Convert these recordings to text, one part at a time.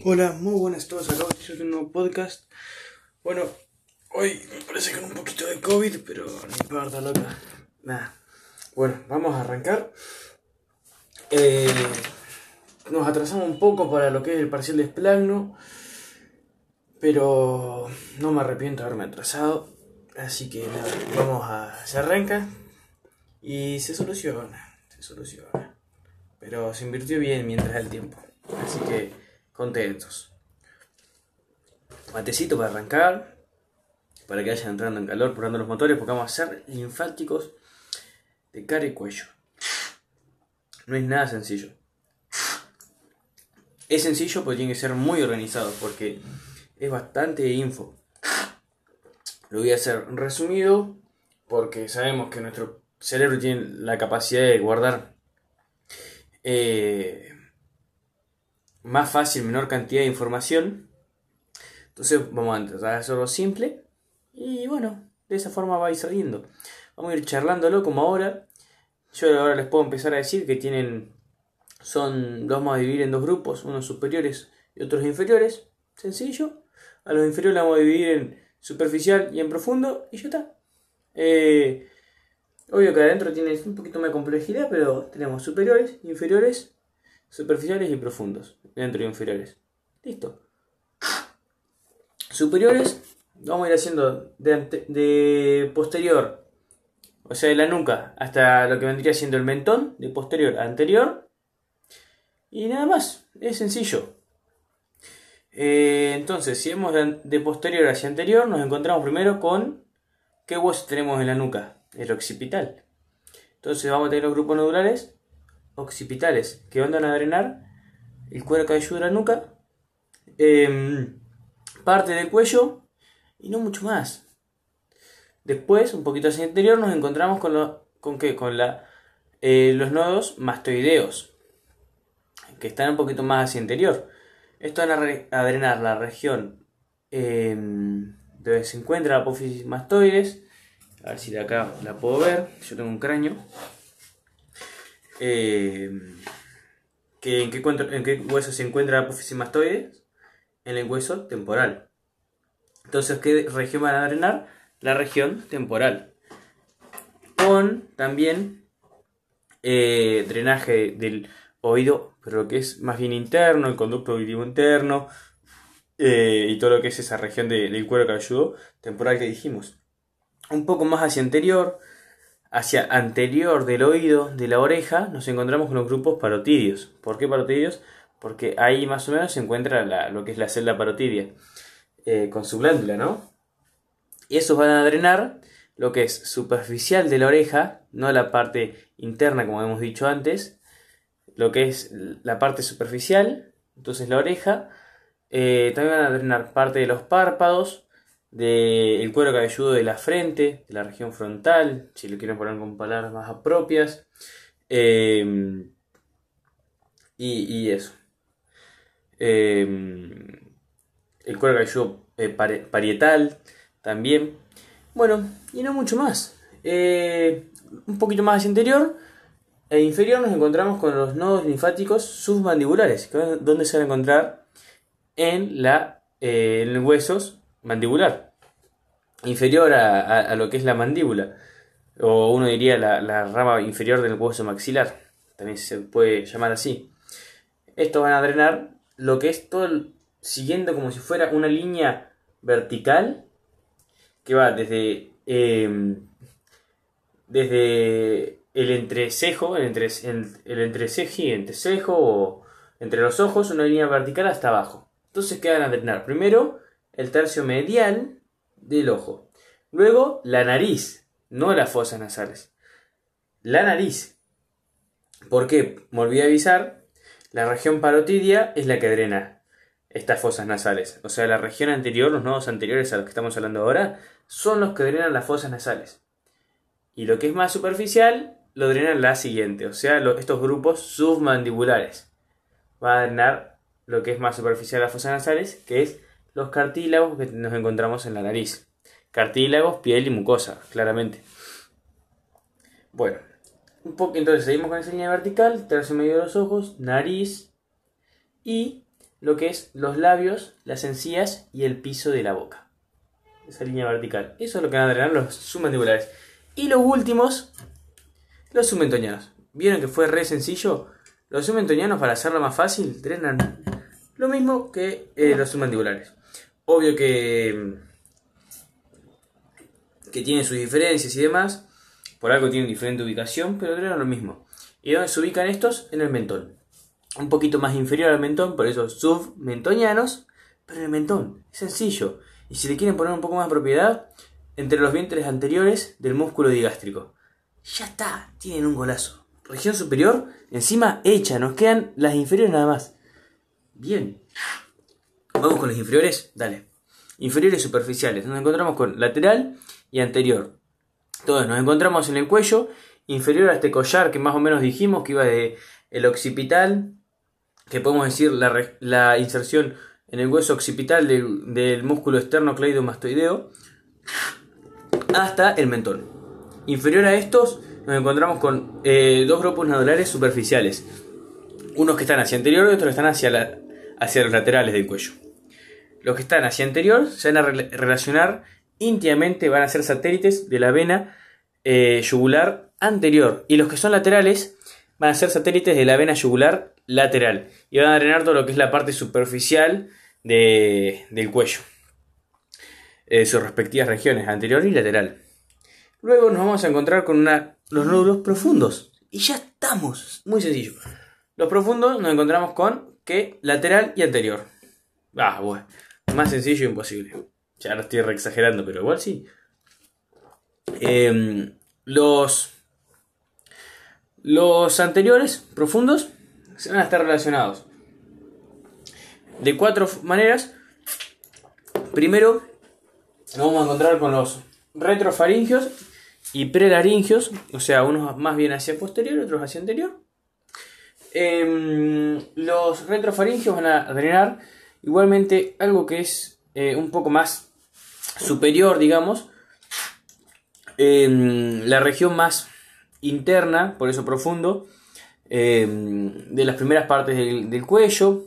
Hola, muy buenas a todos. Acabo de un nuevo podcast. Bueno, hoy me parece con un poquito de COVID, pero no importa, loca. Nada. Bueno, vamos a arrancar. Eh, nos atrasamos un poco para lo que es el parcial de Splagno, pero no me arrepiento de haberme atrasado. Así que nada, vamos a. Se arranca y se soluciona. Se soluciona. Pero se invirtió bien mientras el tiempo. Así que contentos. Matecito para arrancar, para que vayan entrando en calor, probando los motores, porque vamos a hacer linfáticos de cara y cuello. No es nada sencillo. Es sencillo, pero tiene que ser muy organizado, porque es bastante info. Lo voy a hacer resumido, porque sabemos que nuestro cerebro tiene la capacidad de guardar eh, más fácil, menor cantidad de información. Entonces vamos a intentar hacerlo simple y bueno, de esa forma va a ir saliendo. Vamos a ir charlándolo como ahora. Yo ahora les puedo empezar a decir que tienen, son, los vamos a dividir en dos grupos, unos superiores y otros inferiores. Sencillo. A los inferiores los vamos a dividir en superficial y en profundo y ya está. Eh, obvio que adentro tiene un poquito más de complejidad, pero tenemos superiores, inferiores, superficiales y profundos dentro y inferiores. Listo. Superiores, vamos a ir haciendo de, posterior, o sea, de la nuca, hasta lo que vendría siendo el mentón, de posterior a anterior. Y nada más, es sencillo. Eh, entonces, si vamos de, de, posterior hacia anterior, nos encontramos primero con qué hueso tenemos en la nuca, el occipital. Entonces vamos a tener los grupos nodulares occipitales que van a drenar el cuero cabelludo de la nuca, eh, parte del cuello y no mucho más. Después, un poquito hacia el interior, nos encontramos con, con, qué? con la, eh, los nodos mastoideos, que están un poquito más hacia el interior. Esto van a, drenar la región eh, donde se encuentra la apófisis mastoides. A ver si de acá la puedo ver. Yo tengo un cráneo. Eh, que, ¿en, qué, ¿En qué hueso se encuentra la apófisis mastoides? En el hueso temporal. Entonces, ¿qué región van a drenar? La región temporal. Con también eh, drenaje del oído, pero lo que es más bien interno, el conducto auditivo interno eh, y todo lo que es esa región de, del cuero cabelludo temporal que dijimos. Un poco más hacia anterior, hacia anterior del oído, de la oreja, nos encontramos con los grupos parotidios. ¿Por qué parotidios? Porque ahí más o menos se encuentra la, lo que es la celda parotidia, eh, con su glándula, ¿no? Y esos van a drenar lo que es superficial de la oreja, no la parte interna como hemos dicho antes, lo que es la parte superficial, entonces la oreja, eh, también van a drenar parte de los párpados, del cuero cabelludo de la frente, de la región frontal, si lo quieren poner con palabras más propias. Eh, y, y, eso. Eh, el cuero cabelludo eh, parietal también. Bueno, y no mucho más. Eh, un poquito más hacia interior e inferior nos encontramos con los nodos linfáticos submandibulares, donde se van a encontrar en, la, en los huesos mandibular, inferior a, a, lo que es la mandíbula, o uno diría la, la, rama inferior del hueso maxilar, también se puede llamar así. Estos van a drenar lo que es todo siguiendo como si fuera una línea vertical que va desde, eh, desde el entrecejo, el, entre, el, el entrecejo, entrecejo o entre los ojos, una línea vertical hasta abajo. Entonces, ¿qué van a drenar? Primero, el tercio medial del ojo. Luego la nariz, no las fosas nasales. La nariz. ¿Por qué? Me olvidé avisar, la región parotidia es la que drena estas fosas nasales. O sea, la región anterior, los nodos anteriores a los que estamos hablando ahora, son los que drenan las fosas nasales. Y lo que es más superficial, lo drenan la siguiente. O sea, estos grupos submandibulares. Va a drenar lo que es más superficial las fosas nasales, que es los cartílagos que nos encontramos en la nariz. Cartílagos, piel y mucosa, claramente. Bueno, un poco, entonces seguimos con esa línea vertical, tercio medio de los ojos, nariz y lo que es los labios, las encías y el piso de la boca. Esa línea vertical. Eso es lo que van a drenar los submandibulares. Y los últimos, los submentonianos. ¿Vieron que fue re sencillo? Los submentonianos, para hacerlo más fácil, drenan lo mismo que eh, los submandibulares. Obvio que, que tienen sus diferencias y demás. Por algo tienen diferente ubicación, pero drenan lo mismo. ¿Y dónde se ubican estos? En el mentón. Un poquito más inferior al mentón, por eso submentonianos. Pero en el mentón, es sencillo. Y si le quieren poner un poco más de propiedad, entre los vientres anteriores del músculo digástrico. Ya está, tienen un golazo. Región superior, encima hecha, nos quedan las inferiores nada más. Bien. Vamos con los inferiores, dale. Inferiores superficiales, nos encontramos con lateral y anterior. Entonces nos encontramos en el cuello, inferior a este collar que más o menos dijimos que iba de el occipital, que podemos decir la, inserción en el hueso occipital del, músculo externo cleidomastoideo, hasta el mentón. Inferior a estos nos encontramos con eh, dos grupos nodulares superficiales. Unos que están hacia anterior y otros que están hacia, hacia los laterales del cuello. Los que están hacia anterior se van a relacionar íntimamente, van a ser satélites de la vena eh, yugular anterior. Y los que son laterales van a ser satélites de la vena yugular lateral. Y van a drenar todo lo que es la parte superficial del cuello. Eh, sus respectivas regiones, anterior y lateral. Luego nos vamos a encontrar con los nódulos profundos. Y ya estamos. Muy sencillo. Los profundos nos encontramos con que lateral y anterior. Ah, bueno. Más sencillo imposible. Ya lo estoy re exagerando, pero igual sí. Em, los, los anteriores profundos se van a estar relacionados de cuatro maneras. Primero, nos vamos a encontrar con los retrofaringios y prelaringios, o sea, unos más bien hacia posterior, otros hacia anterior. Em, los retrofaringios van a drenar igualmente algo que es eh, un poco más superior, digamos, en la región más interna, por eso profundo, em, de las primeras partes del, cuello,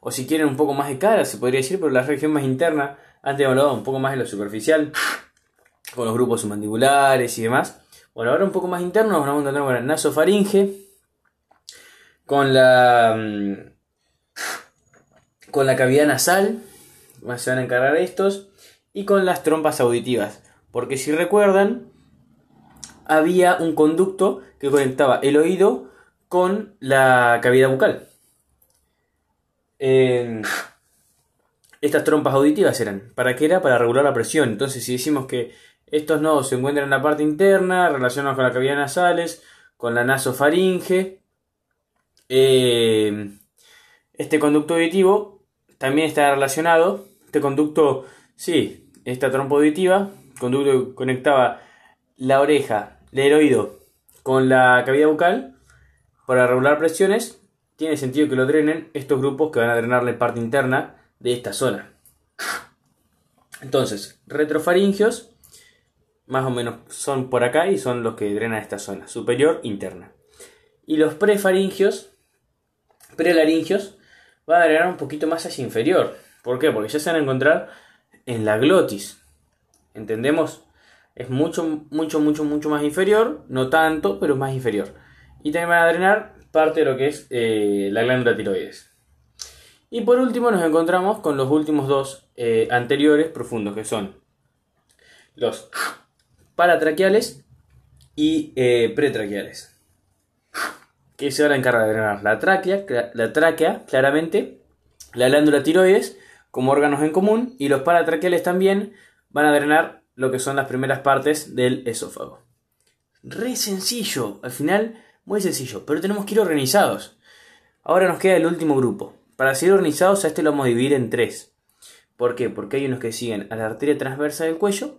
o si quieren un poco más de cara, se podría decir, pero la región más interna, antes hablado un poco más de lo superficial, con los grupos submandibulares y demás. Bueno, ahora un poco más interno, vamos a encontrar con el nasofaringe, con la, mm, con la cavidad nasal, se van a encargar estos, y con las trompas auditivas. Porque si recuerdan, había un conducto que conectaba el oído con la cavidad bucal. estas trompas auditivas eran, ¿para qué era? Para regular la presión. Entonces, si decimos que estos nodos se encuentran en la parte interna, relacionados con la cavidad nasales, con la nasofaringe, eh, este conducto auditivo también está relacionado. Este conducto, sí, esta trompa auditiva, conducto que conectaba la oreja, el oído con la cavidad bucal para regular presiones, tiene sentido que lo drenen estos grupos que van a drenar la parte interna de esta zona. Entonces, retrofaringios, más o menos son por acá y son los que drenan esta zona, superior interna. Y los prefaringios, prelaringios, van a drenar un poquito más hacia inferior. ¿Por qué? Porque ya se van a encontrar en la glotis. ¿Entendemos? Es mucho, mucho, mucho, mucho más inferior. No tanto, pero más inferior. Y también van a drenar parte de lo que es eh, la glándula tiroides. Y por último nos encontramos con los últimos dos eh, anteriores profundos, que son los paratraqueales y eh, pretraqueales. Que se van a encargar de drenar la tráquea, la tráquea, claramente, la glándula tiroides como órganos en común, y los paratraqueales también van a drenar lo que son las primeras partes del esófago. Re sencillo, al final muy sencillo, pero tenemos que ir organizados. Ahora nos queda el último grupo. Para ser organizados a este lo vamos a dividir en tres. ¿Por qué? Porque hay unos que siguen a la arteria transversa del cuello,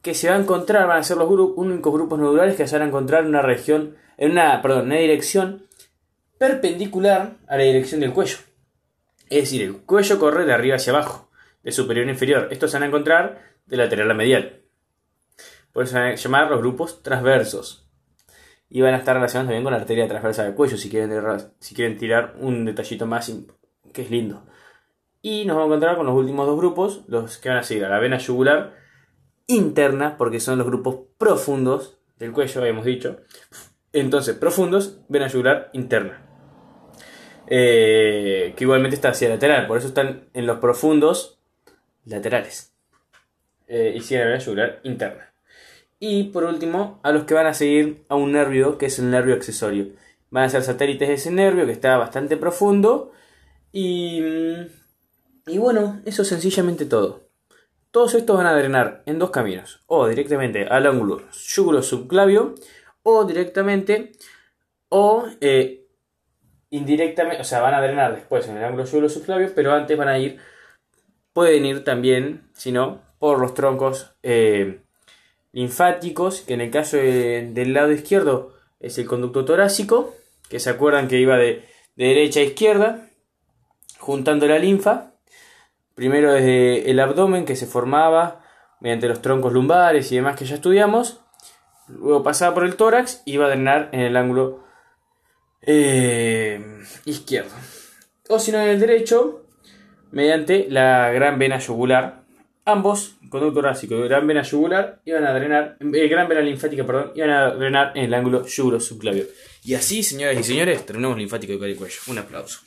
que se va a encontrar, van a ser los únicos grupos nodulares que se van a encontrar en una región, en una, perdón, una dirección perpendicular a la dirección del cuello. Es decir, el cuello corre de arriba hacia abajo, de superior a inferior. Estos se van a encontrar de lateral a medial. Por eso se van a llamar los grupos transversos y van a estar relacionados también con la arteria transversa del cuello si quieren, si quieren tirar un detallito más que es lindo. Y nos vamos a encontrar con los últimos dos grupos, los que van a seguir a la vena yugular interna, porque son los grupos profundos del cuello, habíamos dicho. Entonces, profundos, vena yugular interna. Eh, que igualmente está hacia lateral, por eso están en los profundos laterales. Eh, y sigue la vena yugular interna. Y por último, a los que van a seguir a un nervio, que es el nervio accesorio. Van a ser satélites de ese nervio, que está bastante profundo. Y, y bueno, eso es sencillamente todo. Todos estos van a drenar en dos caminos. O directamente al ángulo yugulo subclavio. O directamente o eh, indirectamente, o sea, van a drenar después en el ángulo yugulo subclavio, pero antes van a ir, pueden ir también, si no, por los troncos eh, linfáticos, que en el caso del lado izquierdo es el conducto torácico, que se acuerdan que iba de, de derecha a izquierda, juntando la linfa, primero desde el abdomen que se formaba mediante los troncos lumbares y demás que ya estudiamos, luego pasaba por el tórax y iba a drenar en el ángulo eh, izquierdo. O si no en el derecho, mediante la gran vena yugular. Ambos, conducto torácico y gran vena yugular, iban a drenar, eh, gran vena linfática, perdón, iban a drenar en el ángulo yugulo subclavio. Y así, señoras y señores, terminamos linfático de cuello. Un aplauso.